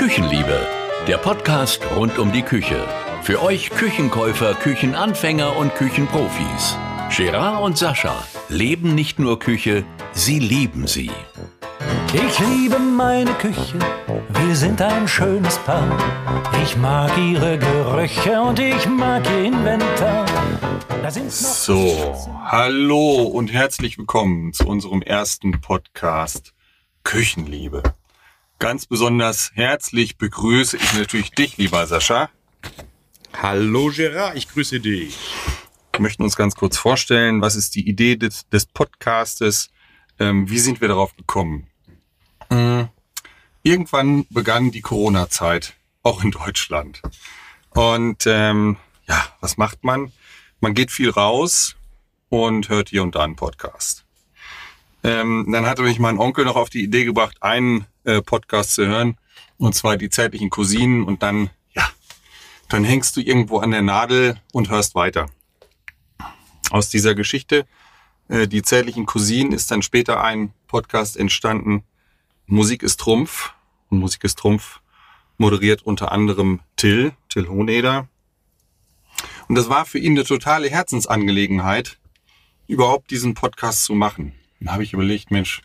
Küchenliebe, der Podcast rund um die Küche. Für euch Küchenkäufer, Küchenanfänger und Küchenprofis. Gerard und Sascha leben nicht nur Küche, sie lieben sie. Ich liebe meine Küche, wir sind ein schönes Paar. Ich mag ihre Gerüche und ich mag ihr Inventar. Da sind's noch So, hallo und herzlich willkommen zu unserem ersten Podcast Küchenliebe. Ganz besonders herzlich begrüße ich natürlich dich, lieber Sascha. Hallo Gerard, ich grüße dich. Wir möchten uns ganz kurz vorstellen, was ist die Idee des, des Podcastes, ähm, wie sind wir darauf gekommen? Mhm. Irgendwann begann die Corona-Zeit, auch in Deutschland. Und ähm, ja, was macht man? Man geht viel raus und hört hier und da einen Podcast. Ähm, dann hatte mich mein Onkel noch auf die Idee gebracht, einen äh, Podcast zu hören, und zwar die zärtlichen Cousinen. Und dann, ja, dann hängst du irgendwo an der Nadel und hörst weiter. Aus dieser Geschichte, äh, die zärtlichen Cousinen, ist dann später ein Podcast entstanden. Musik ist Trumpf. Und Musik ist Trumpf moderiert unter anderem Till, Till Hohneder. Und das war für ihn eine totale Herzensangelegenheit, überhaupt diesen Podcast zu machen. Dann habe ich überlegt, Mensch,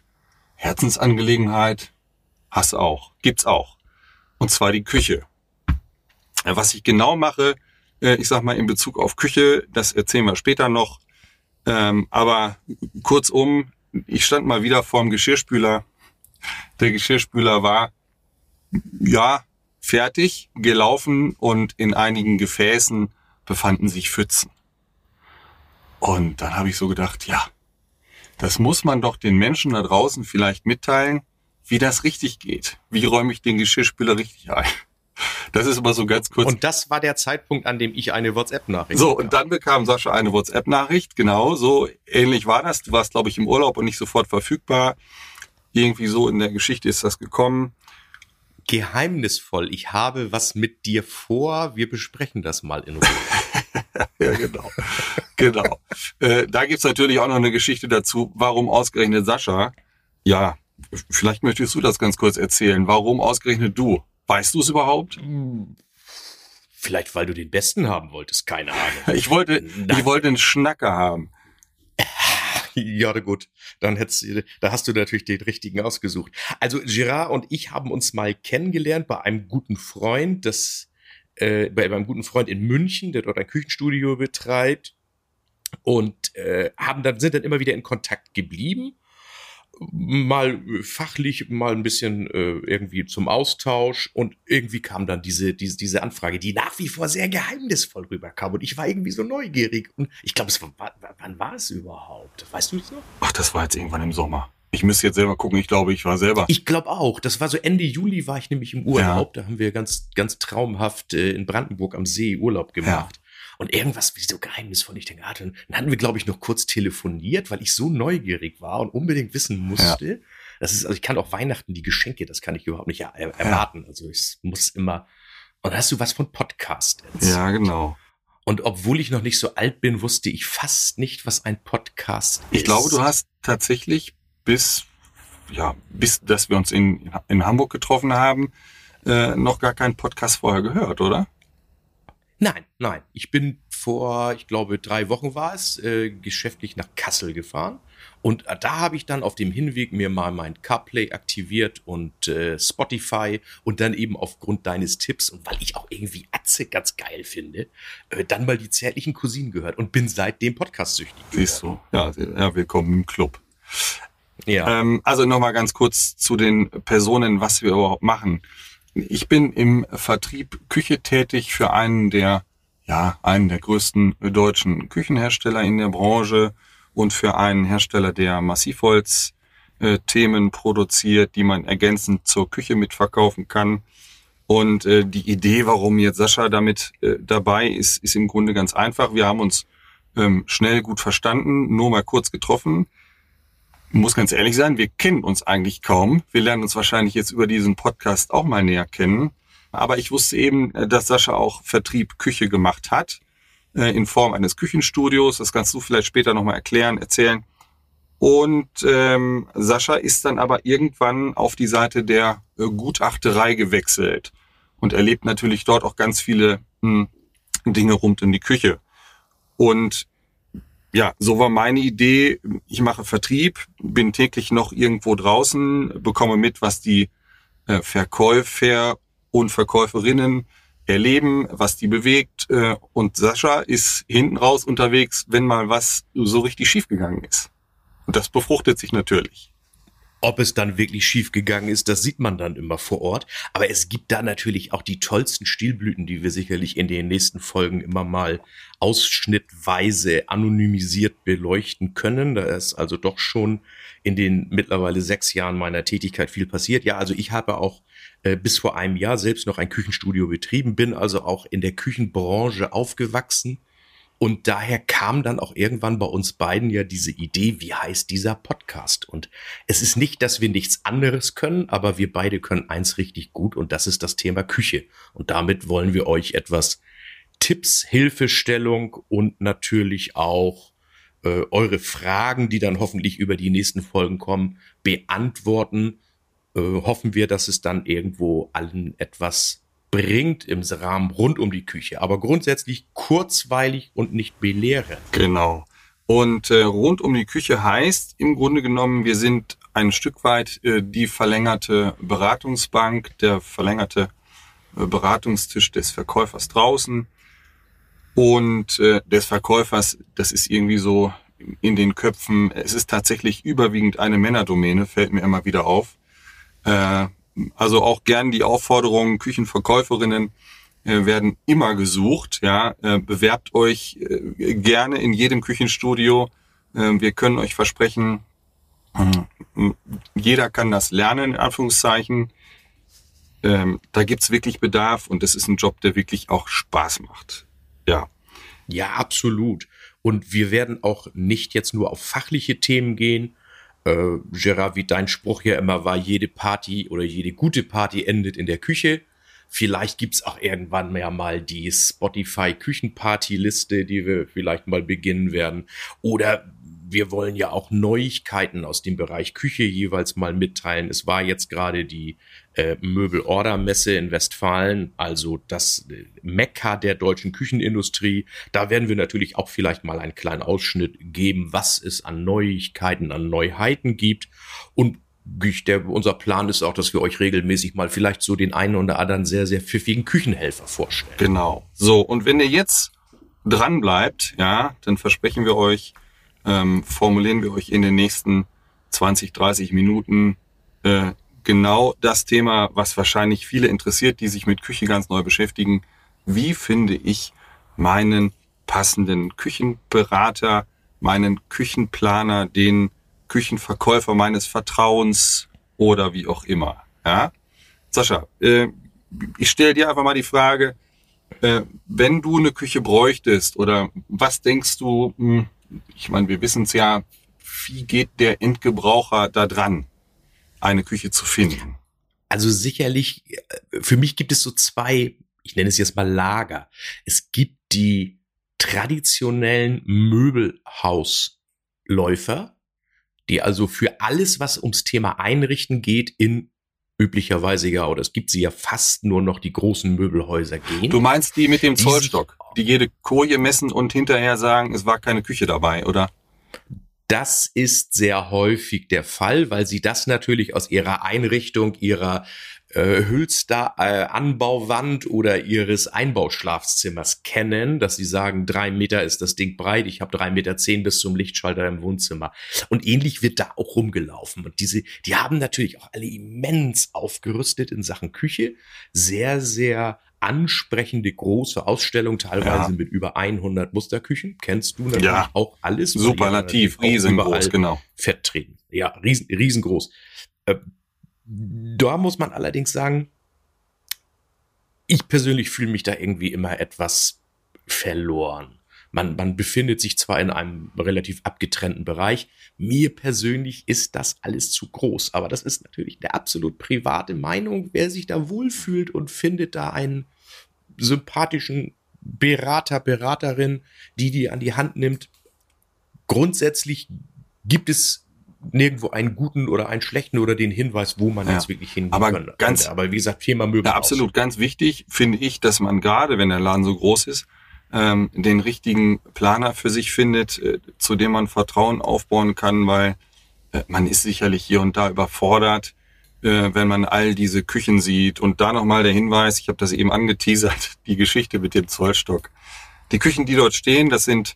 Herzensangelegenheit hast auch, gibt's auch. Und zwar die Küche. Was ich genau mache, äh, ich sag mal in Bezug auf Küche, das erzählen wir später noch. Ähm, aber kurzum, ich stand mal wieder vorm Geschirrspüler. Der Geschirrspüler war, ja, fertig, gelaufen und in einigen Gefäßen befanden sich Pfützen. Und dann habe ich so gedacht, ja, das muss man doch den Menschen da draußen vielleicht mitteilen, wie das richtig geht. Wie räume ich den Geschirrspüler richtig ein? Das ist immer so ganz kurz. Und das war der Zeitpunkt, an dem ich eine WhatsApp-Nachricht So, und dann bekam Sascha eine WhatsApp-Nachricht. Genau, so ähnlich war das. Du warst, glaube ich, im Urlaub und nicht sofort verfügbar. Irgendwie so in der Geschichte ist das gekommen. Geheimnisvoll. Ich habe was mit dir vor. Wir besprechen das mal in Ruhe. ja, genau. genau. Äh, da gibt's natürlich auch noch eine Geschichte dazu, warum ausgerechnet Sascha. Ja, vielleicht möchtest du das ganz kurz erzählen. Warum ausgerechnet du? Weißt du es überhaupt? Vielleicht, weil du den Besten haben wolltest, keine Ahnung. Ich wollte, ich wollte einen Schnacker haben. Ja, gut. Dann hättest, da hast du natürlich den richtigen ausgesucht. Also Girard und ich haben uns mal kennengelernt bei einem guten Freund, das äh, bei meinem guten Freund in München, der dort ein Küchenstudio betreibt und äh, haben dann sind dann immer wieder in Kontakt geblieben mal fachlich, mal ein bisschen äh, irgendwie zum Austausch und irgendwie kam dann diese, diese, diese Anfrage, die nach wie vor sehr geheimnisvoll rüberkam und ich war irgendwie so neugierig und ich glaube, es war, wann war es überhaupt? Weißt du das noch? Ach, das war jetzt irgendwann im Sommer. Ich müsste jetzt selber gucken, ich glaube, ich war selber. Ich glaube auch. Das war so Ende Juli war ich nämlich im Urlaub. Ja. Da haben wir ganz, ganz traumhaft äh, in Brandenburg am See Urlaub gemacht. Ja. Und irgendwas wie so geheimnisvoll. Ich denke, ah, dann, dann hatten wir, glaube ich, noch kurz telefoniert, weil ich so neugierig war und unbedingt wissen musste. Ja. Das ist, also ich kann auch Weihnachten die Geschenke, das kann ich überhaupt nicht er erwarten. Ja. Also ich muss immer. Und hast du was von Podcast erzählt? Ja, genau. Und obwohl ich noch nicht so alt bin, wusste ich fast nicht, was ein Podcast ist. Ich glaube, du hast tatsächlich bis, ja, bis, dass wir uns in, in Hamburg getroffen haben, äh, noch gar keinen Podcast vorher gehört, oder? Nein, nein. Ich bin vor, ich glaube, drei Wochen war es, äh, geschäftlich nach Kassel gefahren. Und äh, da habe ich dann auf dem Hinweg mir mal mein CarPlay aktiviert und äh, Spotify und dann eben aufgrund deines Tipps und weil ich auch irgendwie Atze ganz geil finde, äh, dann mal die zärtlichen Cousinen gehört und bin seitdem Podcast-süchtig. Siehst du, ja, ja, willkommen im Club. Ja. Ähm, also nochmal ganz kurz zu den Personen, was wir überhaupt machen. Ich bin im Vertrieb Küche tätig für einen der, ja, einen der größten deutschen Küchenhersteller in der Branche und für einen Hersteller, der Massivholz äh, produziert, die man ergänzend zur Küche mitverkaufen kann. Und äh, die Idee, warum jetzt Sascha damit äh, dabei ist, ist im Grunde ganz einfach. Wir haben uns ähm, schnell gut verstanden, nur mal kurz getroffen muss ganz ehrlich sein, wir kennen uns eigentlich kaum. Wir lernen uns wahrscheinlich jetzt über diesen Podcast auch mal näher kennen. Aber ich wusste eben, äh, dass Sascha auch Vertrieb Küche gemacht hat, äh, in Form eines Küchenstudios. Das kannst du vielleicht später nochmal erklären, erzählen. Und ähm, Sascha ist dann aber irgendwann auf die Seite der äh, Gutachterei gewechselt und erlebt natürlich dort auch ganz viele mh, hm, Dinge rund um die Küche. Und ja, so war meine Idee. Ich mache Vertrieb, bin täglich noch irgendwo draußen, bekomme mit, was die äh, Verkäufer und Verkäuferinnen erleben, was die bewegt. Äh, und Sascha ist hinten raus unterwegs, wenn mal was so richtig schiefgegangen ist. Und das befruchtet sich natürlich. Ob es dann wirklich schief gegangen ist, das sieht man dann immer vor Ort. Aber es gibt da natürlich auch die tollsten Stilblüten, die wir sicherlich in den nächsten Folgen immer mal ausschnittweise anonymisiert beleuchten können. Da ist also doch schon in den mittlerweile sechs Jahren meiner Tätigkeit viel passiert. Ja, also ich habe auch äh, bis vor einem Jahr selbst noch ein Küchenstudio betrieben, bin also auch in der Küchenbranche aufgewachsen und daher kam dann auch irgendwann bei uns beiden ja diese Idee, wie heißt dieser Podcast? Und es ist nicht, dass wir nichts anderes können, aber wir beide können eins richtig gut und das ist das Thema Küche. Und damit wollen wir euch etwas Tipps, Hilfestellung und natürlich auch äh, eure Fragen, die dann hoffentlich über die nächsten Folgen kommen, beantworten. Äh, hoffen wir, dass es dann irgendwo allen etwas bringt im Rahmen rund um die Küche, aber grundsätzlich kurzweilig und nicht belehrend. Genau. Und äh, rund um die Küche heißt im Grunde genommen, wir sind ein Stück weit äh, die verlängerte Beratungsbank, der verlängerte äh, Beratungstisch des Verkäufers draußen und äh, des Verkäufers, das ist irgendwie so in den Köpfen, es ist tatsächlich überwiegend eine Männerdomäne, fällt mir immer wieder auf. Äh, also auch gern die Aufforderung, Küchenverkäuferinnen äh, werden immer gesucht. Ja, äh, bewerbt euch äh, gerne in jedem Küchenstudio. Äh, wir können euch versprechen, äh, jeder kann das lernen, in Anführungszeichen. Ähm, da gibt's wirklich Bedarf und das ist ein Job, der wirklich auch Spaß macht. Ja. Ja, absolut. Und wir werden auch nicht jetzt nur auf fachliche Themen gehen, äh, Gerard, wie dein Spruch ja immer war, jede Party oder jede gute Party endet in der Küche. Vielleicht gibt's auch irgendwann mehr mal die Spotify Küchenparty-Liste, die wir vielleicht mal beginnen werden. Oder wir wollen ja auch Neuigkeiten aus dem Bereich Küche jeweils mal mitteilen. Es war jetzt gerade die äh, Möbelorder-Messe in Westfalen, also das äh, Mekka der deutschen Küchenindustrie. Da werden wir natürlich auch vielleicht mal einen kleinen Ausschnitt geben, was es an Neuigkeiten, an Neuheiten gibt. Und der, unser Plan ist auch, dass wir euch regelmäßig mal vielleicht so den einen oder anderen sehr, sehr pfiffigen Küchenhelfer vorstellen. Genau. So, und wenn ihr jetzt dran bleibt, ja, dann versprechen wir euch, ähm, formulieren wir euch in den nächsten 20, 30 Minuten äh, genau das Thema, was wahrscheinlich viele interessiert, die sich mit Küche ganz neu beschäftigen. Wie finde ich meinen passenden Küchenberater, meinen Küchenplaner, den Küchenverkäufer meines Vertrauens oder wie auch immer. Ja? Sascha, äh, ich stelle dir einfach mal die Frage, äh, wenn du eine Küche bräuchtest oder was denkst du, hm, ich meine, wir wissen es ja, wie geht der Endgebraucher da dran, eine Küche zu finden? Also sicherlich, äh, für mich gibt es so zwei, ich nenne es jetzt mal Lager. Es gibt die traditionellen Möbelhausläufer, die also für alles, was ums Thema Einrichten geht, in üblicherweise ja, oder es gibt sie ja fast nur noch die großen Möbelhäuser gehen. Du meinst die mit dem Zollstock, die jede Koje messen und hinterher sagen, es war keine Küche dabei, oder? Das ist sehr häufig der Fall, weil sie das natürlich aus ihrer Einrichtung, ihrer äh, Hülster äh, Anbauwand oder ihres Einbauschlafzimmers kennen, dass sie sagen, drei Meter ist das Ding breit, ich habe drei Meter zehn bis zum Lichtschalter im Wohnzimmer. Und ähnlich wird da auch rumgelaufen. Und diese, die haben natürlich auch alle immens aufgerüstet in Sachen Küche, sehr, sehr ansprechende große Ausstellung, teilweise ja. mit über 100 Musterküchen. Kennst du natürlich ja. auch alles. Superlativ, riesengroß, genau. Vertreten. Ja, riesen, riesengroß. Äh, da muss man allerdings sagen, ich persönlich fühle mich da irgendwie immer etwas verloren. Man, man befindet sich zwar in einem relativ abgetrennten Bereich, mir persönlich ist das alles zu groß, aber das ist natürlich eine absolut private Meinung. Wer sich da wohlfühlt und findet da einen sympathischen Berater, Beraterin, die die an die Hand nimmt. Grundsätzlich gibt es nirgendwo einen guten oder einen schlechten oder den Hinweis, wo man Ja. jetzt wirklich hingehen Aber könnte. ganz- Aber wie gesagt, Thema Möbel. Ja, absolut. Ganz wichtig finde ich, dass man gerade, wenn der Laden so groß ist, ähm, den richtigen Planer für sich findet, äh, zu dem man Vertrauen aufbauen kann, weil äh, man ist sicherlich hier und da überfordert, äh, wenn man all diese Küchen sieht. Und da nochmal der Hinweis, ich habe das eben angeteasert, die Geschichte mit dem Zollstock. Die Küchen, die dort stehen, das sind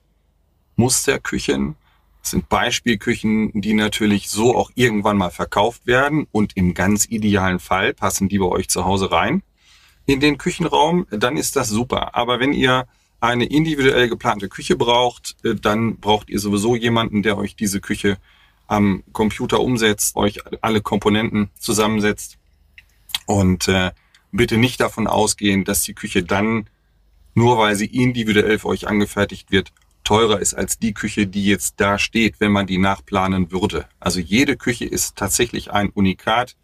Musterküchen, sind Beispielküchen, die natürlich so auch irgendwann mal verkauft werden und im ganz idealen Fall passen die bei euch zu Hause rein in den Küchenraum, dann ist das super. Aber wenn ihr eine individuell geplante Küche braucht, äh, dann braucht ihr sowieso jemanden, der euch diese Küche am Computer umsetzt, euch alle Komponenten zusammensetzt und äh, bitte nicht davon ausgehen, dass die Küche dann, nur weil sie individuell für euch angefertigt wird, teurer ist als die Küche, die jetzt da steht, wenn man die nachplanen würde. Also jede Küche ist tatsächlich ein Unikat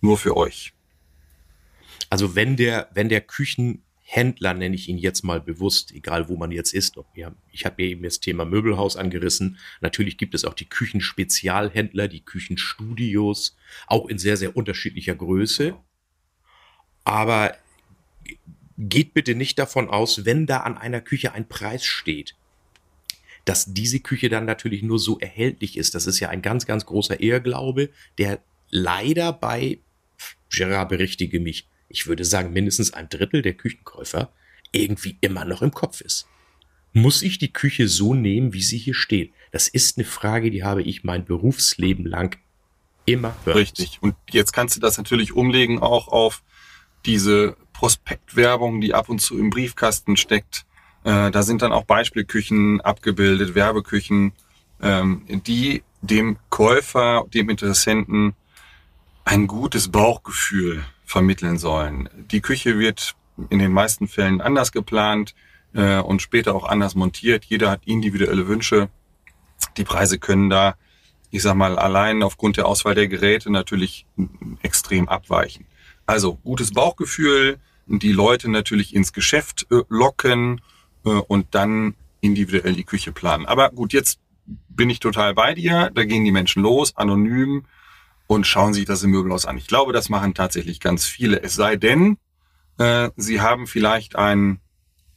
nur für euch. Also wenn der, wenn der Küchenhändler, nenne ich ihn jetzt mal bewusst, egal wo man jetzt ist, ich habe ja eben das Thema Möbelhaus angerissen. Natürlich gibt es auch die Küchenspezialhändler, die Küchenstudios, auch in sehr, sehr unterschiedlicher Größe. Aber geht bitte nicht davon aus, wenn da an einer Küche ein Preis steht, dass diese Küche dann natürlich nur so erhältlich ist. Das ist ja ein ganz, ganz großer Irrglaube, der leider bei, Gerard berichtige mich, ich würde sagen mindestens ein Drittel der Küchenkäufer irgendwie immer noch im Kopf ist. Muss ich die Küche so nehmen, wie sie hier steht? Das ist eine Frage, die habe ich mein Berufsleben lang immer gehört. Richtig. Und jetzt kannst du das natürlich umlegen auch auf diese Prospektwerbung, die ab und zu im Briefkasten steckt. Äh, da sind dann auch Beispielküchen abgebildet, Werbeküchen, ähm, die dem Käufer, dem Interessenten ein gutes Bauchgefühl vermitteln sollen. Die Küche wird in den meisten Fällen anders geplant äh, und später auch anders montiert. Jeder hat individuelle Wünsche. Die Preise können da, ich sag mal, allein aufgrund der Auswahl der Geräte natürlich extrem abweichen. Also gutes Bauchgefühl, die Leute natürlich ins Geschäft äh, locken äh, und dann individuell die Küche planen. Aber gut, jetzt bin ich total bei dir. Da gehen die Menschen los, anonym und schauen sich das im Möbelhaus an. Ich glaube, das machen tatsächlich ganz viele. Es sei denn, äh, sie haben vielleicht einen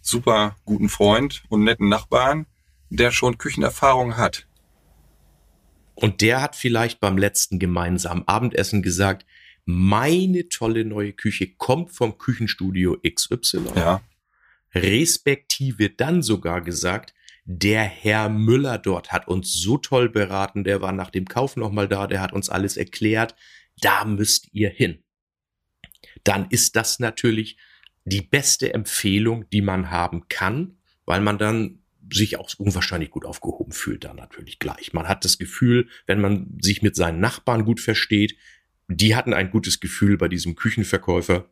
super guten Freund und netten Nachbarn, der schon Küchenerfahrung hat. Und der hat vielleicht beim letzten gemeinsamen Abendessen gesagt, meine tolle neue Küche kommt vom Küchenstudio XY. Ja, Respektive dann sogar gesagt, der Herr Müller dort hat uns so toll beraten, der war nach dem Kauf nochmal da, der hat uns alles erklärt, da müsst ihr hin. Dann ist das natürlich die beste Empfehlung, die man haben kann, weil man dann sich auch unwahrscheinlich gut aufgehoben fühlt, dann natürlich gleich. Man hat das Gefühl, wenn man sich mit seinen Nachbarn gut versteht, die hatten ein gutes Gefühl bei diesem Küchenverkäufer,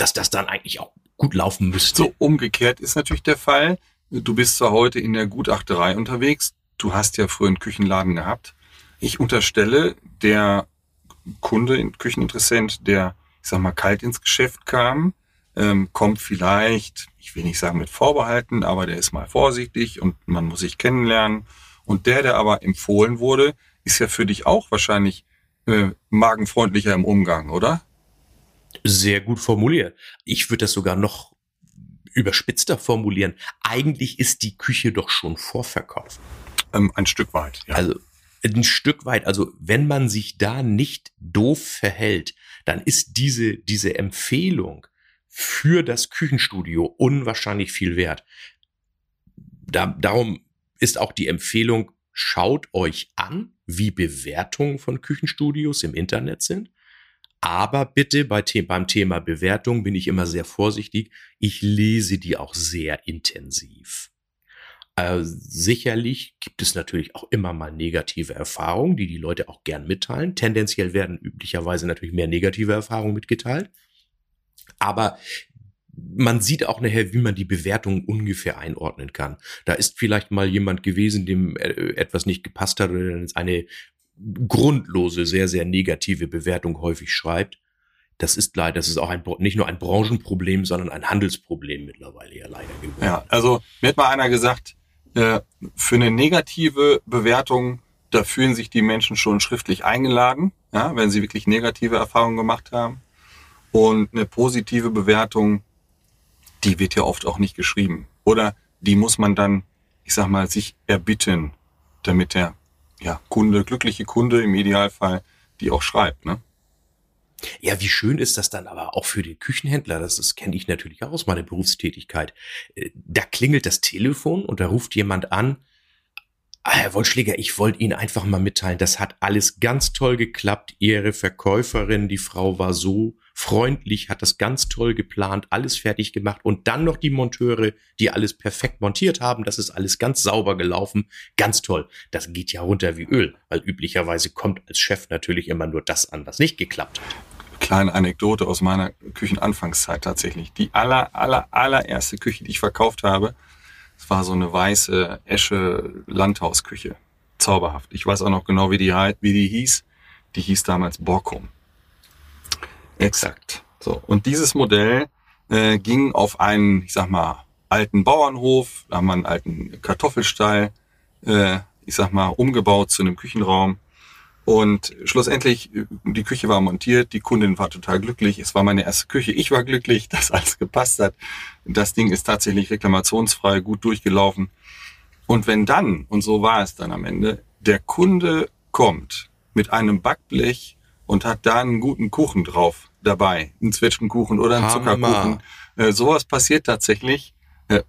dass das dann eigentlich auch gut laufen müsste. So umgekehrt ist natürlich der Fall. Du bist zwar heute in der Gutachterei unterwegs, du hast ja früher einen Küchenladen gehabt. Ich unterstelle, der Kunde, Kücheninteressent, der, ich sag mal, kalt ins Geschäft kam, ähm, kommt vielleicht, ich will nicht sagen mit Vorbehalten, aber der ist mal vorsichtig und man muss sich kennenlernen. Und der, der aber empfohlen wurde, ist ja für dich auch wahrscheinlich äh, magenfreundlicher im Umgang, oder? Sehr gut formuliert. Ich würde das sogar noch überspitzter formulieren. Eigentlich ist die Küche doch schon vorverkauft. Ähm, ein Stück weit. Ja. Also ein Stück weit, also wenn man sich da nicht doof verhält, dann ist diese, diese Empfehlung für das Küchenstudio unwahrscheinlich viel wert. Da, darum ist auch die Empfehlung, schaut euch an, wie Bewertungen von Küchenstudios im Internet sind. Aber bitte bei The beim Thema Bewertung bin ich immer sehr vorsichtig. Ich lese die auch sehr intensiv. Äh, sicherlich gibt es natürlich auch immer mal negative Erfahrungen, die die Leute auch gern mitteilen. Tendenziell werden üblicherweise natürlich mehr negative Erfahrungen mitgeteilt. Aber man sieht auch nachher, wie man die Bewertung ungefähr einordnen kann. Da ist vielleicht mal jemand gewesen, dem äh, etwas nicht gepasst hat oder eine grundlose, sehr, sehr negative Bewertung häufig schreibt. Das ist leider, das ist auch ein, nicht nur ein Branchenproblem, sondern ein Handelsproblem mittlerweile ja leider geworden. Ja, also mir hat mal einer gesagt, äh, für eine negative Bewertung da fühlen sich die Menschen schon schriftlich eingeladen, ja, wenn sie wirklich negative Erfahrungen gemacht haben. Und eine positive Bewertung, die wird ja oft auch nicht geschrieben. Oder die muss man dann, ich sag mal, sich erbitten, damit der ja, Kunde, glückliche Kunde im Idealfall, die auch schreibt. Ne? Ja, wie schön ist das dann aber auch für den Küchenhändler, das, das kenne ich natürlich auch aus meiner Berufstätigkeit. Äh, da klingelt das Telefon und da ruft jemand an, Herr Wollschläger, ich wollte Ihnen einfach mal mitteilen, das hat alles ganz toll geklappt. Ihre Verkäuferin, die Frau war so freundlich, hat das ganz toll geplant, alles fertig gemacht und dann noch die Monteure, die alles perfekt montiert haben. Das ist alles ganz sauber gelaufen. Ganz toll. Das geht ja runter wie Öl, weil üblicherweise kommt als Chef natürlich immer nur das an, was nicht geklappt hat kleine Anekdote aus meiner Küchenanfangszeit tatsächlich. Die aller, aller, allererste Küche, die ich verkauft habe, war so eine weiße Esche Landhausküche. Zauberhaft. Ich weiß auch noch genau, wie die, wie die hieß. Die hieß damals Borkum. Exakt. So. Und dieses Modell äh, ging auf einen, ich sag mal, alten Bauernhof. Da haben wir einen alten Kartoffelstall, äh, ich sag mal, umgebaut zu einem Küchenraum. Und schlussendlich, die Küche war montiert, die Kundin war total glücklich. Es war meine erste Küche. Ich war glücklich, dass alles gepasst hat. Das Ding ist tatsächlich reklamationsfrei, gut durchgelaufen. Und wenn dann, und so war es dann am Ende, der Kunde kommt mit einem Backblech und hat da einen guten Kuchen drauf dabei, einen Zwetschgenkuchen oder einen Hammer. Zuckerkuchen. Äh, sowas passiert tatsächlich. Äh,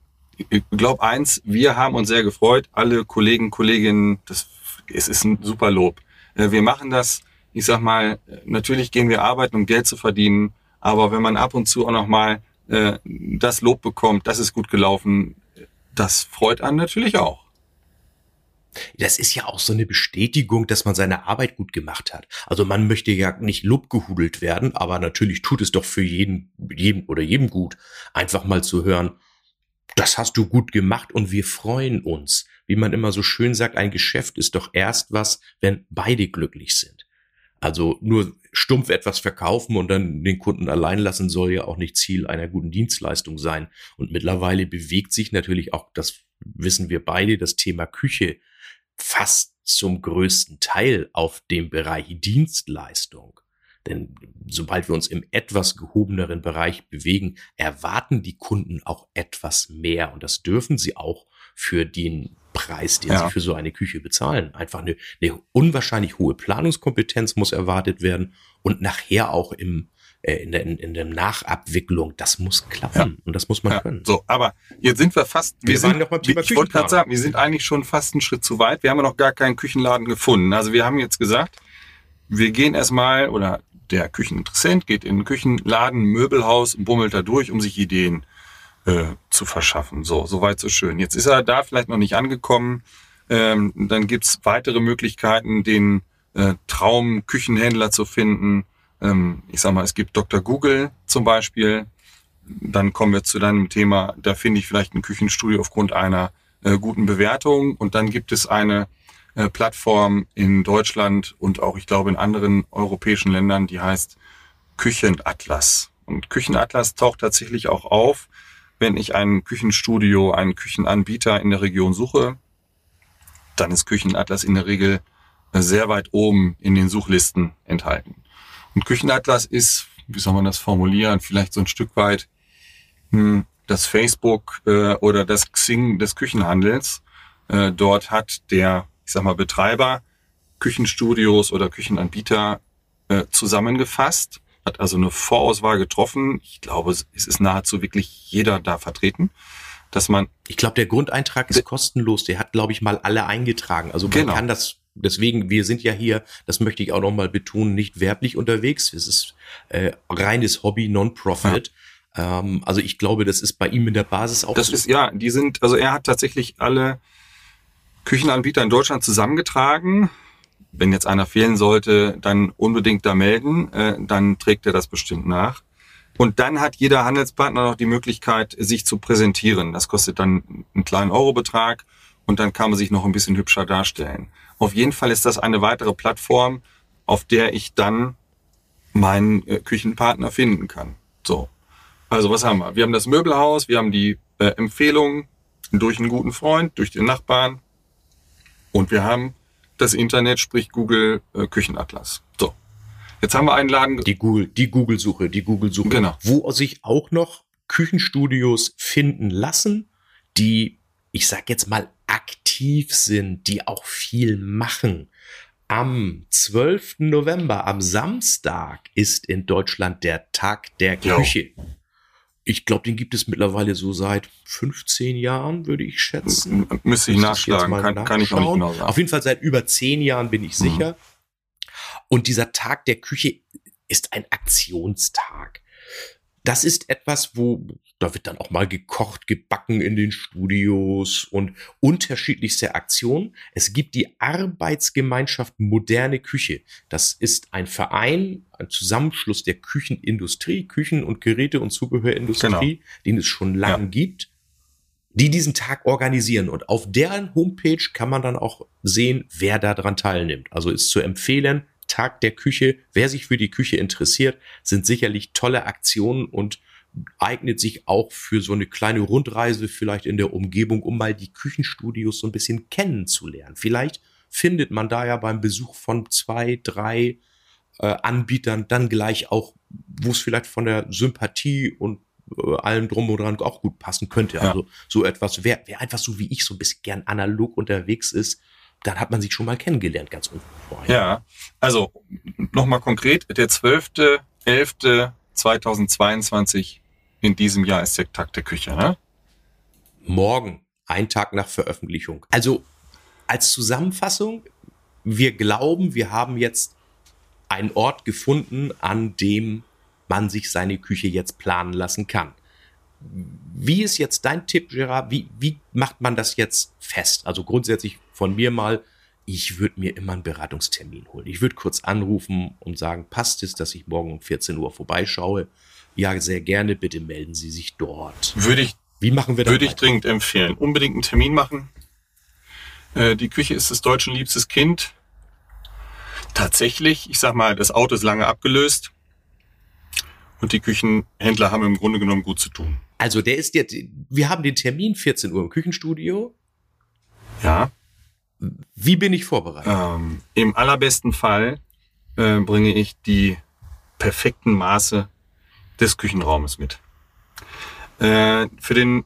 ich glaube eins, wir haben uns sehr gefreut, alle Kollegen, Kolleginnen, das, es ist ein super Lob. Äh, wir machen das, ich sag mal, natürlich gehen wir arbeiten, um Geld zu verdienen, aber wenn man ab und zu auch nochmal äh, das Lob bekommt, das ist gut gelaufen, das freut einen natürlich auch. Das ist ja auch so eine Bestätigung, dass man seine Arbeit gut gemacht hat. Also man möchte ja nicht lobgehudelt werden, aber natürlich tut es doch für jeden, jeden oder jedem gut, einfach mal zu hören, das hast du gut gemacht und wir freuen uns. Wie man immer so schön sagt, ein Geschäft ist doch erst was, wenn beide glücklich sind. Also nur stumpf etwas verkaufen und dann den Kunden allein lassen soll ja auch nicht Ziel einer guten Dienstleistung sein. Und mittlerweile bewegt sich natürlich auch, das wissen wir beide, das Thema Küche fast zum größten Teil auf dem Bereich Dienstleistung. Denn sobald wir uns im etwas gehobeneren Bereich bewegen, erwarten die Kunden auch etwas mehr. Und das dürfen sie auch für den Preis, den ja. sie für so eine Küche bezahlen. Einfach eine, eine unwahrscheinlich hohe Planungskompetenz muss erwartet werden und nachher auch im äh, in, der, in, in der Nachabwicklung, das muss klappen ja. und das muss man ja. können. So, aber jetzt sind wir fast, wir, wir sind, noch beim Thema ich wollte gerade sagen, wir sind eigentlich schon fast einen Schritt zu weit. Wir haben ja noch gar keinen Küchenladen gefunden. Also wir haben jetzt gesagt, wir gehen erstmal oder der Kücheninteressent geht in ein Küchenladen, Möbelhaus und bummelt da durch, um sich Ideen äh, zu verschaffen. So, soweit so schön. Jetzt ist er da vielleicht noch nicht angekommen. Ähm, dann gibt's weitere Möglichkeiten, den äh, Traum-Küchenhändler zu finden. Ähm, ich sag mal, es gibt Dr. Google zum Beispiel. Dann kommen wir zu deinem Thema, da finde ich vielleicht ein Küchenstudio aufgrund einer äh, guten Bewertung. Und dann gibt es eine äh, Plattform in Deutschland und auch, ich glaube, in anderen europäischen Ländern, die heißt Küchenatlas. Und Küchenatlas taucht tatsächlich auch auf, wenn ich ein Küchenstudio, einen Küchenanbieter in der Region suche. Dann ist Küchenatlas in der Regel äh, sehr weit oben in den Suchlisten enthalten. Und Küchenatlas ist, wie soll man das formulieren, vielleicht so ein Stück weit hm, das Facebook äh, oder das Xing des Küchenhandels. Äh, dort hat der ich sag mal, Betreiber, Küchenstudios oder Küchenanbieter äh, zusammengefasst, hat also eine Vorauswahl getroffen. Ich glaube, es ist nahezu wirklich jeder da vertreten, dass man. Ich glaube, der Grundeintrag ist kostenlos. Der hat, glaube ich, mal alle eingetragen. Also man genau. kann das Deswegen, wir sind ja hier, das möchte ich auch nochmal betonen, nicht werblich unterwegs. Es ist äh, reines Hobby, Non-Profit. Ja. Ähm, also ich glaube, das ist bei ihm in der Basis auch. Das so. ist ja, die sind, also er hat tatsächlich alle Küchenanbieter in Deutschland zusammengetragen. Wenn jetzt einer fehlen sollte, dann unbedingt da melden, äh, dann trägt er das bestimmt nach. Und dann hat jeder Handelspartner noch die Möglichkeit, sich zu präsentieren. Das kostet dann einen kleinen Eurobetrag und dann kann man sich noch ein bisschen hübscher darstellen. Auf jeden Fall ist das eine weitere Plattform, auf der ich dann meinen äh, Küchenpartner finden kann. So. Also was haben wir? Wir haben das Möbelhaus, wir haben die äh, Empfehlung durch einen guten Freund, durch den Nachbarn, und wir haben das Internet, sprich Google äh, Küchenatlas. So. Jetzt haben wir einen Laden. Die Google, die Google-Suche, die Google-Suche. Genau. Wo sich auch noch Küchenstudios finden lassen, die, ich sag jetzt mal, aktiv sind, die auch viel machen. Am 12. November, am Samstag, ist in Deutschland der Tag der. Küche. Ich glaube, den gibt es mittlerweile so seit 15 Jahren, würde ich schätzen. M- Müsste ich nachschlagen, kann, kann ich noch nicht genau sagen. Auf jeden Fall seit über zehn Jahren bin ich Mhm. sicher. Und dieser Tag der Küche ist ein Aktionstag. Das ist etwas, wo da wird dann auch mal gekocht, gebacken in den Studios und unterschiedlichste Aktionen. Es gibt die Arbeitsgemeinschaft Moderne Küche. Das ist ein Verein, ein Zusammenschluss der Küchenindustrie, Küchen- und Geräte- und Zubehörindustrie, den es schon lange gibt die diesen Tag organisieren. Und auf deren Homepage kann man dann auch sehen, wer daran teilnimmt. Also ist zu empfehlen, Tag der Küche. Wer sich für die Küche interessiert, sind sicherlich tolle Aktionen und eignet sich auch für so eine kleine Rundreise vielleicht in der Umgebung, um mal die Küchenstudios so ein bisschen kennenzulernen. Vielleicht findet man da ja beim Besuch von zwei, drei äh, Anbietern dann gleich auch, wo es vielleicht von der Sympathie und äh, allem drum und dran auch gut passen könnte. Ja. Also so etwas, wer, wer einfach so wie ich so ein bisschen gern analog unterwegs ist, dann hat man sich schon mal kennengelernt, ganz unvorher. Ja, also nochmal konkret, der 12.11.2022 in diesem Jahr ist der Tag der Küche. Ne? Morgen, ein Tag nach Veröffentlichung. Also als Zusammenfassung, wir glauben, wir haben jetzt einen Ort gefunden, an dem man sich seine Küche jetzt planen lassen kann. Wie ist jetzt dein Tipp, Gerard? Wie, wie macht man das jetzt fest? Also grundsätzlich von mir mal, ich würde mir immer einen Beratungstermin holen. Ich würde kurz anrufen und sagen, passt es, dass ich morgen um 14 Uhr vorbeischaue? Ja, sehr gerne, bitte melden Sie sich dort. Würde ich, Wie machen wir das? würde ich dringend empfehlen. Unbedingt einen Termin machen. Äh, die Küche ist des Deutschen liebstes Kind. Tatsächlich, ich sag mal, das Auto ist lange abgelöst. Und die Küchenhändler haben im Grunde genommen gut zu tun. Also der ist jetzt, wir haben den Termin 14 Uhr im Küchenstudio. Ja. Wie bin ich vorbereitet? Ähm, Im allerbesten Fall äh, bringe ich die perfekten Maße des Küchenraumes mit. Äh, für den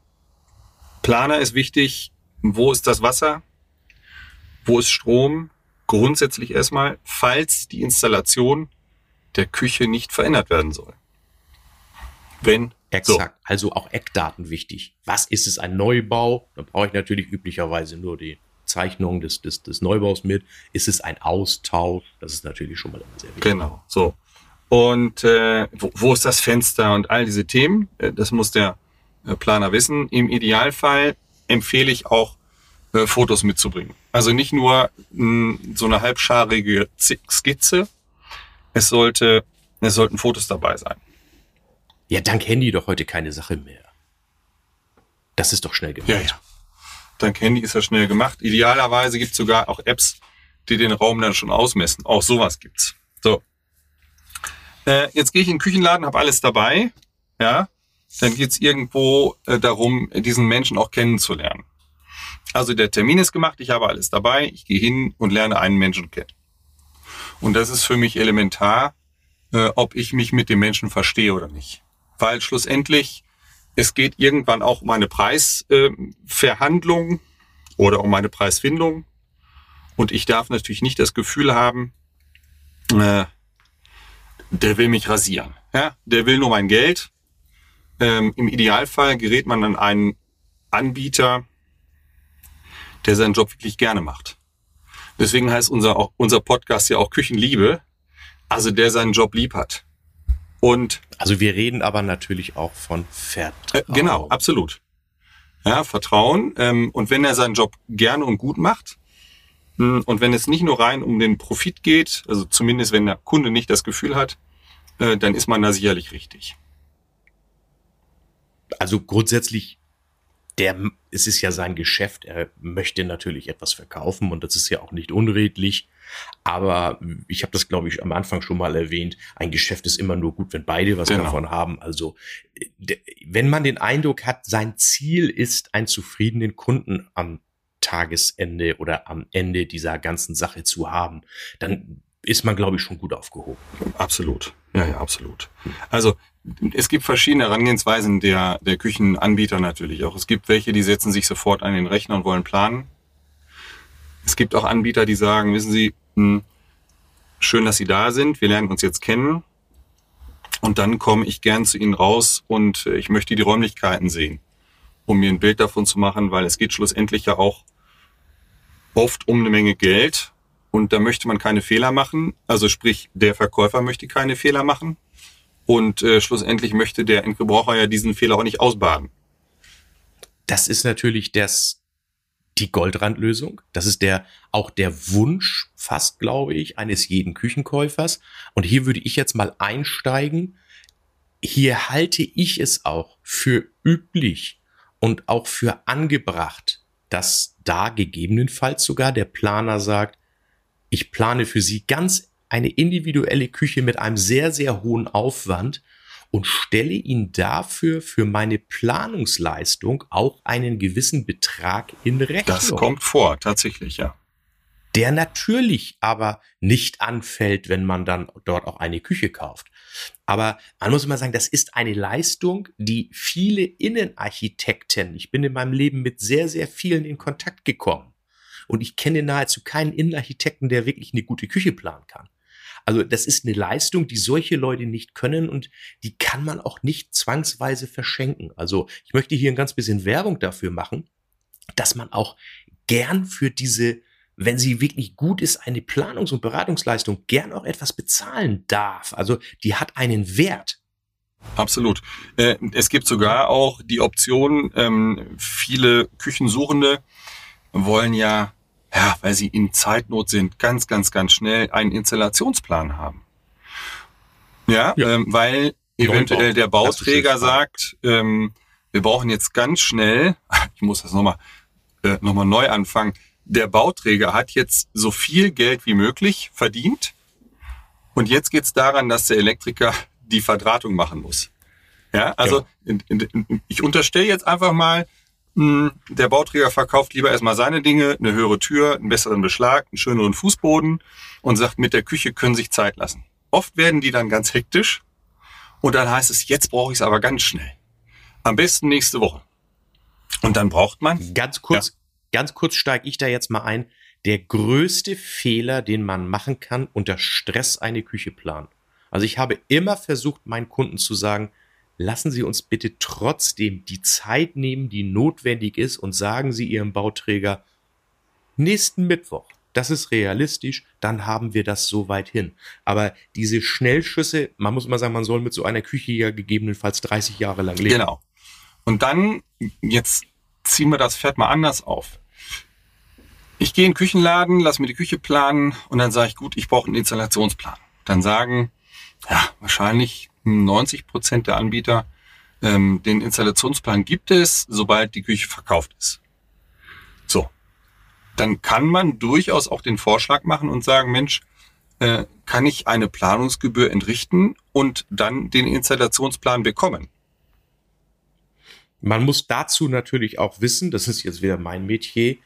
Planer ist wichtig, wo ist das Wasser, wo ist Strom, grundsätzlich erstmal, falls die Installation der Küche nicht verändert werden soll. Wenn Exakt. Also auch Eckdaten wichtig. Was ist es ein Neubau? Da brauche ich natürlich üblicherweise nur die Zeichnung des, des, des Neubaus mit. Ist es ein Austausch? Das ist natürlich schon mal sehr wichtig. Genau, so. Und äh, wo, wo ist das Fenster und all diese Themen? Äh, das muss der äh, Planer wissen. Im Idealfall empfehle ich auch, äh, Fotos mitzubringen. Also nicht nur mh, so eine halbscharige Skizze. Es sollte, es sollten Fotos dabei sein. Ja, dank Handy doch heute keine Sache mehr. Das ist doch schnell gemacht. Ja, ja. Dank Handy ist das schnell gemacht. Idealerweise gibt es sogar auch Apps, die den Raum dann schon ausmessen. Auch sowas gibt's. So. Äh, jetzt gehe ich in den Küchenladen, habe alles dabei. Ja. Dann geht's irgendwo äh, darum, diesen Menschen auch kennenzulernen. Also der Termin ist gemacht, ich habe alles dabei, ich gehe hin und lerne einen Menschen kennen. Und das ist für mich elementar, äh, ob ich mich mit dem Menschen verstehe oder nicht. Weil schlussendlich es geht irgendwann auch um eine Preisverhandlung oder um eine Preisfindung. Und ich darf natürlich nicht das Gefühl haben, äh, der will mich rasieren. Ja? Der will nur mein Geld. Ähm, Im Idealfall gerät man an einen Anbieter, der seinen Job wirklich gerne macht. Deswegen heißt unser, unser Podcast ja auch Küchenliebe. Also der seinen Job lieb hat. Und Also wir reden aber natürlich auch von äh, Vertrauen. genau, absolut. Ja, Vertrauen. Ähm, und wenn er seinen Job gerne und gut macht, mh, und wenn es nicht nur rein um den Profit geht, also zumindest wenn der Kunde nicht das Gefühl hat, äh, dann ist man da sicherlich richtig. Also grundsätzlich, der, es ist ja sein Geschäft. Er möchte natürlich etwas verkaufen und das ist ja auch nicht unredlich. Aber ich habe das, glaube ich, am Anfang schon mal erwähnt. Ein Geschäft ist immer nur gut, wenn beide was Genau. davon haben. Also, wenn man den Eindruck hat, sein Ziel ist, einen zufriedenen Kunden am Tagesende oder am Ende dieser ganzen Sache zu haben, dann ist man, glaube ich, schon gut aufgehoben. Absolut. Ja, ja, absolut. Also es gibt verschiedene Herangehensweisen der, der Küchenanbieter natürlich auch. Es gibt welche, die setzen sich sofort an den Rechner und wollen planen. Es gibt auch Anbieter, die sagen, wissen Sie, hm, schön, dass Sie da sind, wir lernen uns jetzt kennen. Und dann komme ich gern zu Ihnen raus und äh, ich möchte die Räumlichkeiten sehen, um mir ein Bild davon zu machen, weil es geht schlussendlich ja auch oft um eine Menge Geld und da möchte man keine Fehler machen. Also sprich, der Verkäufer möchte keine Fehler machen und äh, schlussendlich möchte der Endgebraucher ja diesen Fehler auch nicht ausbaden. Das ist natürlich das die Goldrandlösung. Das ist der auch der Wunsch, fast glaube ich, eines jeden Küchenkäufers. Und hier würde ich jetzt mal einsteigen. Hier halte ich es auch für üblich und auch für angebracht, dass da gegebenenfalls sogar der Planer sagt, ich plane für Sie ganz eine individuelle Küche mit einem sehr, sehr hohen Aufwand und stelle ihn dafür für meine Planungsleistung auch einen gewissen Betrag in Rechnung. Das kommt vor, tatsächlich, ja. Der natürlich aber nicht anfällt, wenn man dann dort auch eine Küche kauft. Aber man muss immer sagen, das ist eine Leistung, die viele Innenarchitekten, ich bin in meinem Leben mit sehr, sehr vielen in Kontakt gekommen. Und ich kenne nahezu keinen Innenarchitekten, der wirklich eine gute Küche planen kann. Also das ist eine Leistung, die solche Leute nicht können und die kann man auch nicht zwangsweise verschenken. Also ich möchte hier ein ganz bisschen Werbung dafür machen, dass man auch gern für diese, wenn sie wirklich gut ist, eine Planungs- und Beratungsleistung gern auch etwas bezahlen darf. Also die hat einen Wert. Absolut. Äh, es gibt sogar auch die Option, ähm, viele Küchensuchende wollen ja ja, weil sie in Zeitnot sind, ganz, ganz, ganz schnell einen Installationsplan haben. Ja, ja. Ähm, weil eventuell der Bauträger sagt, ähm, wir brauchen jetzt ganz schnell, ich muss das nochmal äh, noch mal neu anfangen, der Bauträger hat jetzt so viel Geld wie möglich verdient und jetzt geht's daran, dass der Elektriker die Verdrahtung machen muss. Ja, also ja. In, ich unterstelle jetzt einfach mal, der Bauträger verkauft lieber erstmal seine Dinge, eine höhere Tür, einen besseren Beschlag, einen schöneren Fußboden und sagt, mit der Küche können sich Zeit lassen. Oft werden die dann ganz hektisch und dann heißt es, jetzt brauche ich es aber ganz schnell. Am besten nächste Woche. Und dann braucht man. Ganz kurz, ja. ganz kurz steige ich da jetzt mal ein. Der größte Fehler, den man machen kann, unter Stress eine Küche planen. Also ich habe immer versucht, meinen Kunden zu sagen, lassen Sie uns bitte trotzdem die Zeit nehmen, die notwendig ist und sagen Sie Ihrem Bauträger, nächsten Mittwoch, das ist realistisch, dann haben wir das so weit hin. Aber diese Schnellschüsse, man muss mal sagen, man soll mit so einer Küche ja gegebenenfalls 30 Jahre lang leben. Genau. Und dann, jetzt ziehen wir das Pferd mal anders auf. Ich gehe in den Küchenladen, lass mir die Küche planen und dann sage ich, gut, ich brauche einen Installationsplan. Dann sagen, ja, wahrscheinlich 90 Prozent der Anbieter, ähm, den Installationsplan gibt es, sobald die Küche verkauft ist. So. Dann kann man durchaus auch den Vorschlag machen und sagen, Mensch, äh, kann ich eine Planungsgebühr entrichten und dann den Installationsplan bekommen? Man muss dazu natürlich auch wissen, das ist jetzt wieder mein Metier,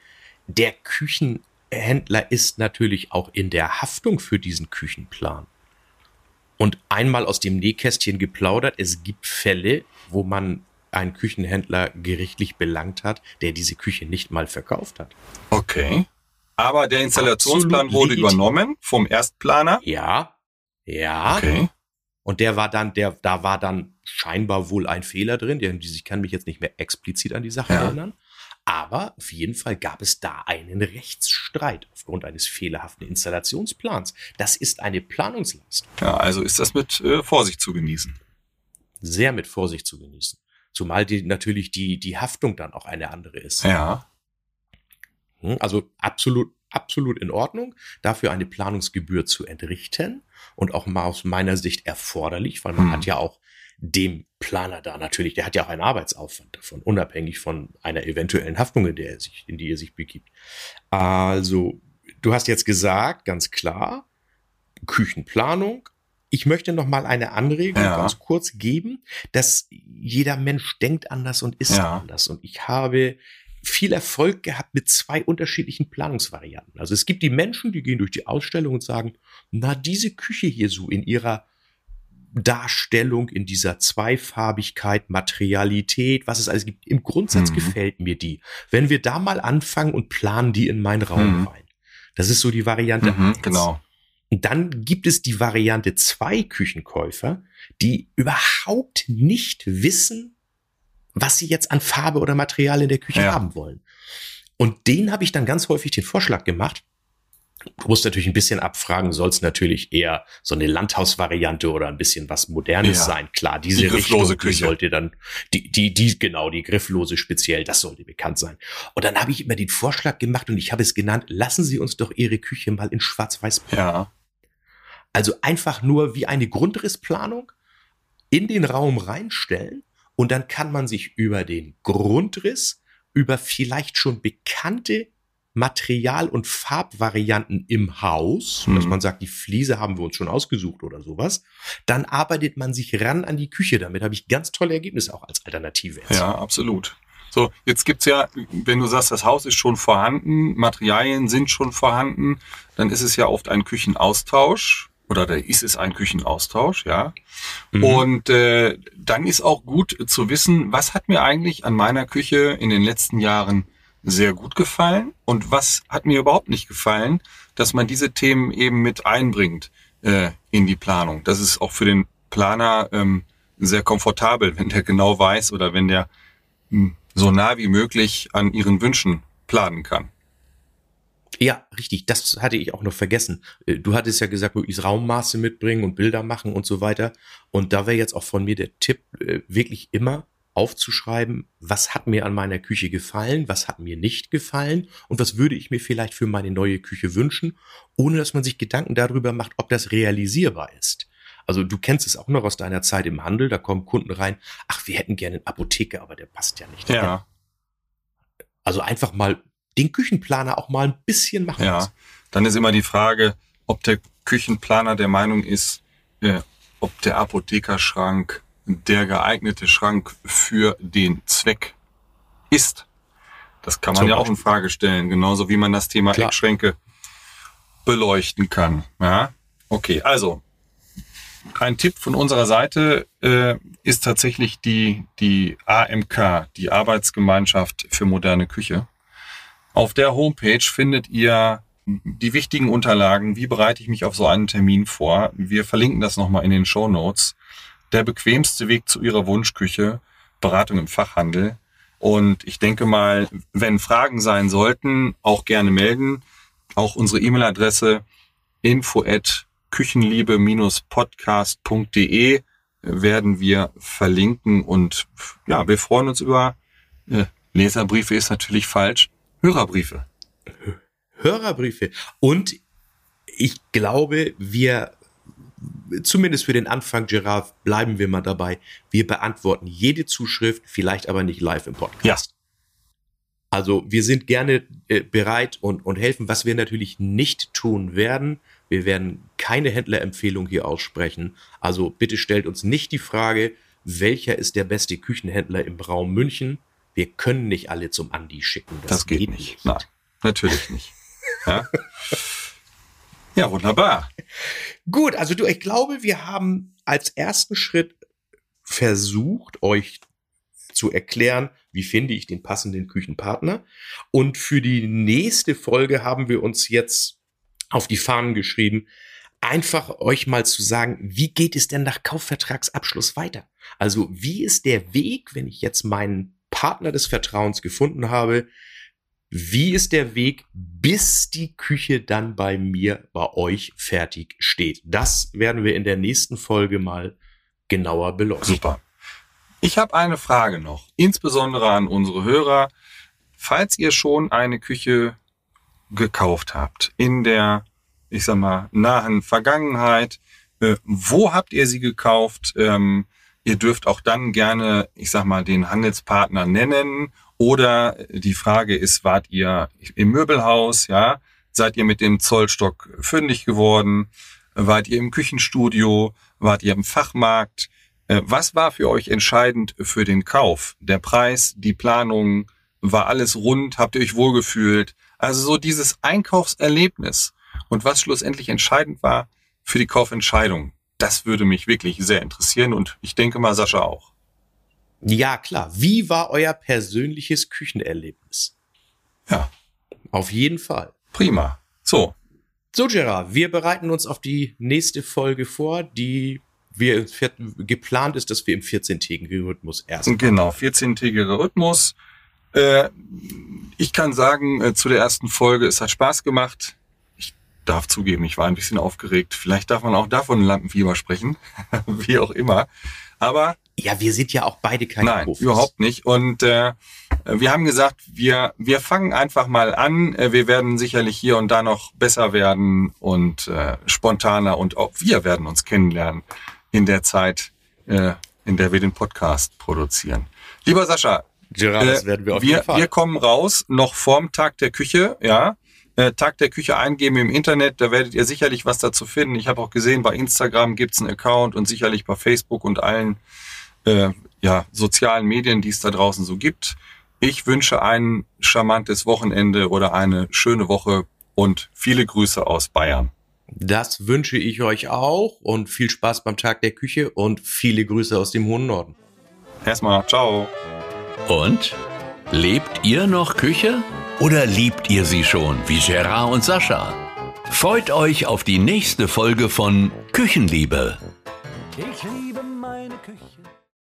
der Küchenhändler ist natürlich auch in der Haftung für diesen Küchenplan. Und einmal aus dem Nähkästchen geplaudert, es gibt Fälle, wo man einen Küchenhändler gerichtlich belangt hat, der diese Küche nicht mal verkauft hat. Okay. Aber der Installationsplan Absolut wurde legitim. übernommen vom Erstplaner? Ja. Ja. Okay. Und der war dann, der, da war dann scheinbar wohl ein Fehler drin. Ich kann mich jetzt nicht mehr explizit an die Sache ja. erinnern. Aber auf jeden Fall gab es da einen Rechtsstreit aufgrund eines fehlerhaften Installationsplans. Das ist eine Planungsleistung. Ja, also ist das mit äh, Vorsicht zu genießen. Sehr mit Vorsicht zu genießen. Zumal die natürlich die, die Haftung dann auch eine andere ist. Ja. Hm, also absolut, absolut in Ordnung, dafür eine Planungsgebühr zu entrichten und auch mal aus meiner Sicht erforderlich, weil man hm. hat ja auch dem Planer da natürlich, der hat ja auch einen Arbeitsaufwand davon, unabhängig von einer eventuellen Haftung, in der er sich, in die er sich begibt. Also, du hast jetzt gesagt, ganz klar, Küchenplanung. Ich möchte noch mal eine Anregung ja. ganz kurz geben, dass jeder Mensch denkt anders und ist ja. anders. Und ich habe viel Erfolg gehabt mit zwei unterschiedlichen Planungsvarianten. Also es gibt die Menschen, die gehen durch die Ausstellung und sagen, na, diese Küche hier so in ihrer Darstellung, in dieser Zweifarbigkeit, Materialität, was es alles gibt, im Grundsatz mhm. gefällt mir die. Wenn wir da mal anfangen und planen die in meinen Raum mhm. rein. Das ist so die Variante mhm, Genau. Und dann gibt es die Variante zwei Küchenkäufer, die überhaupt nicht wissen, was sie jetzt an Farbe oder Material in der Küche ja. haben wollen. Und denen habe ich dann ganz häufig den Vorschlag gemacht. Du musst natürlich ein bisschen abfragen, soll es natürlich eher so eine Landhausvariante oder ein bisschen was Modernes ja. sein. Klar, diese die Richtung die sollte dann, die, die, die, genau, die grifflose speziell, das sollte bekannt sein. Und dann habe ich immer den Vorschlag gemacht und ich habe es genannt, lassen Sie uns doch Ihre Küche mal in Schwarz-Weiß bauen. Ja. Also einfach nur wie eine Grundrissplanung in den Raum reinstellen und dann kann man sich über den Grundriss, über vielleicht schon bekannte Material- und Farbvarianten im Haus, mhm. dass man sagt, die Fliese haben wir uns schon ausgesucht oder sowas, dann arbeitet man sich ran an die Küche. Damit habe ich ganz tolle Ergebnisse auch als Alternative. Jetzt. Ja, absolut. So, jetzt gibt's ja, wenn du sagst, das Haus ist schon vorhanden, Materialien sind schon vorhanden, dann ist es ja oft ein Küchenaustausch oder da ist es ein Küchenaustausch, ja. Mhm. Und äh, dann ist auch gut zu wissen, was hat mir eigentlich an meiner Küche in den letzten Jahren sehr gut gefallen und was hat mir überhaupt nicht gefallen, dass man diese Themen eben mit einbringt äh, in die Planung. Das ist auch für den Planer ähm, sehr komfortabel, wenn der genau weiß oder wenn der mh, hm, so nah wie möglich an ihren Wünschen planen kann. Ja, richtig. Das hatte ich auch noch vergessen. Äh, du hattest ja gesagt, möglichst Raummaße mitbringen und Bilder machen und so weiter. Und da wäre jetzt auch von mir der Tipp, äh, wirklich immer aufzuschreiben, was hat mir an meiner Küche gefallen, was hat mir nicht gefallen und was würde ich mir vielleicht für meine neue Küche wünschen, ohne dass man sich Gedanken darüber macht, ob das realisierbar ist. Also du kennst es auch noch aus deiner Zeit im Handel, da kommen Kunden rein, ach, wir hätten gerne einen Apotheker, aber der passt ja nicht. Ja. Also einfach mal den Küchenplaner auch mal ein bisschen machen ja, muss. Dann ist immer die Frage, ob der Küchenplaner der Meinung ist, äh, ob der Apothekerschrank der geeignete Schrank für den Zweck ist. Das kann man Zum ja Beispiel. auch in Frage stellen, genauso wie man das Thema Klar. Eckschränke beleuchten kann. Ja, okay, also ein Tipp von unserer Seite äh, ist tatsächlich die die AMK, die Arbeitsgemeinschaft für moderne Küche. Auf der Homepage findet ihr die wichtigen Unterlagen. Wie bereite ich mich auf so einen Termin vor? Wir verlinken das nochmal in den Show Notes. Der bequemste Weg zu Ihrer Wunschküche, Beratung im Fachhandel. Und ich denke mal, wenn Fragen sein sollten, auch gerne melden. Auch unsere E-Mail-Adresse info at küchenliebe-podcast.de werden wir verlinken und ja, wir freuen uns über äh, Leserbriefe ist natürlich falsch, Hörerbriefe. Hörerbriefe. Und ich glaube, wir, zumindest für den Anfang, Gerard, bleiben wir mal dabei. Wir beantworten jede Zuschrift, vielleicht aber nicht live im Podcast. Ja. Also wir sind gerne äh, bereit und, und helfen. Was wir natürlich nicht tun werden, wir werden keine Händlerempfehlung hier aussprechen. Also bitte stellt uns nicht die Frage, welcher ist der beste Küchenhändler im Raum München. Wir können nicht alle zum Andi schicken. Das, das geht, geht, nicht. nicht. Nein, natürlich nicht. Ja? Ja, wunderbar. Gut, also du, ich glaube, wir haben als ersten Schritt versucht, euch zu erklären, wie finde ich den passenden Küchenpartner. Und für die nächste Folge haben wir uns jetzt auf die Fahnen geschrieben, einfach euch mal zu sagen, wie geht es denn nach Kaufvertragsabschluss weiter? Also wie ist der Weg, wenn ich jetzt meinen Partner des Vertrauens gefunden habe, wie ist der Weg, bis die Küche dann bei mir, bei euch fertig steht? Das werden wir in der nächsten Folge mal genauer beleuchten. Super. Ich habe eine Frage noch, insbesondere an unsere Hörer. Falls ihr schon eine Küche gekauft habt in der, ich sag mal, nahen Vergangenheit, äh, wo habt ihr sie gekauft? Ähm, Ihr dürft auch dann gerne, ich sag mal, den Handelspartner nennen. Oder die Frage ist, wart ihr im Möbelhaus, ja? Seid ihr mit dem Zollstock fündig geworden? Wart ihr im Küchenstudio? Wart ihr im Fachmarkt? Äh, was war für euch entscheidend für den Kauf? Der Preis, die Planung, war alles rund? Habt ihr euch wohlgefühlt? Also so dieses Einkaufserlebnis und was schlussendlich entscheidend war für die Kaufentscheidung. Das würde mich wirklich sehr interessieren und ich denke mal Sascha auch. Ja, klar. Wie war euer persönliches Küchenerlebnis? Ja. Auf jeden Fall. Prima. So. So, Gerard, wir bereiten uns auf die nächste Folge vor, die wir geplant ist, dass wir im 14-tägigen Rhythmus erst. Genau, 14-tägiger Rhythmus. Äh, ich kann sagen, äh, zu der ersten Folge, es hat Spaß gemacht. Ich darf zugeben, ich war ein bisschen aufgeregt. Vielleicht darf man auch davon Lampenfieber sprechen, wie auch immer. Aber ja, wir sind ja auch beide keine Nein, Profis. überhaupt nicht. Und äh, wir haben gesagt, wir wir fangen einfach mal an. Äh, wir werden sicherlich hier und da noch besser werden und äh, spontaner und auch wir werden uns kennenlernen in der Zeit, äh, in der wir den Podcast produzieren. Lieber Sascha, Gerard, das äh, werden wir auf wir, jeden Fall. Wir kommen raus, noch vorm Tag der Küche, ja. Äh, Tag der Küche eingeben im Internet, da werdet ihr sicherlich was dazu finden. Ich habe auch gesehen, bei Instagram gibt's einen Account und sicherlich bei Facebook und allen äh, ja, sozialen Medien, die es da draußen so gibt. Ich wünsche ein charmantes Wochenende oder eine schöne Woche und viele Grüße aus Bayern. Das wünsche ich euch auch und viel Spaß beim Tag der Küche und viele Grüße aus dem hohen Norden. Erstmal, ciao. Und? Lebt ihr noch Küche? Oder liebt ihr sie schon, wie Gerard und Sascha? Freut euch auf die nächste Folge von Küchenliebe. Ich liebe meine Küche.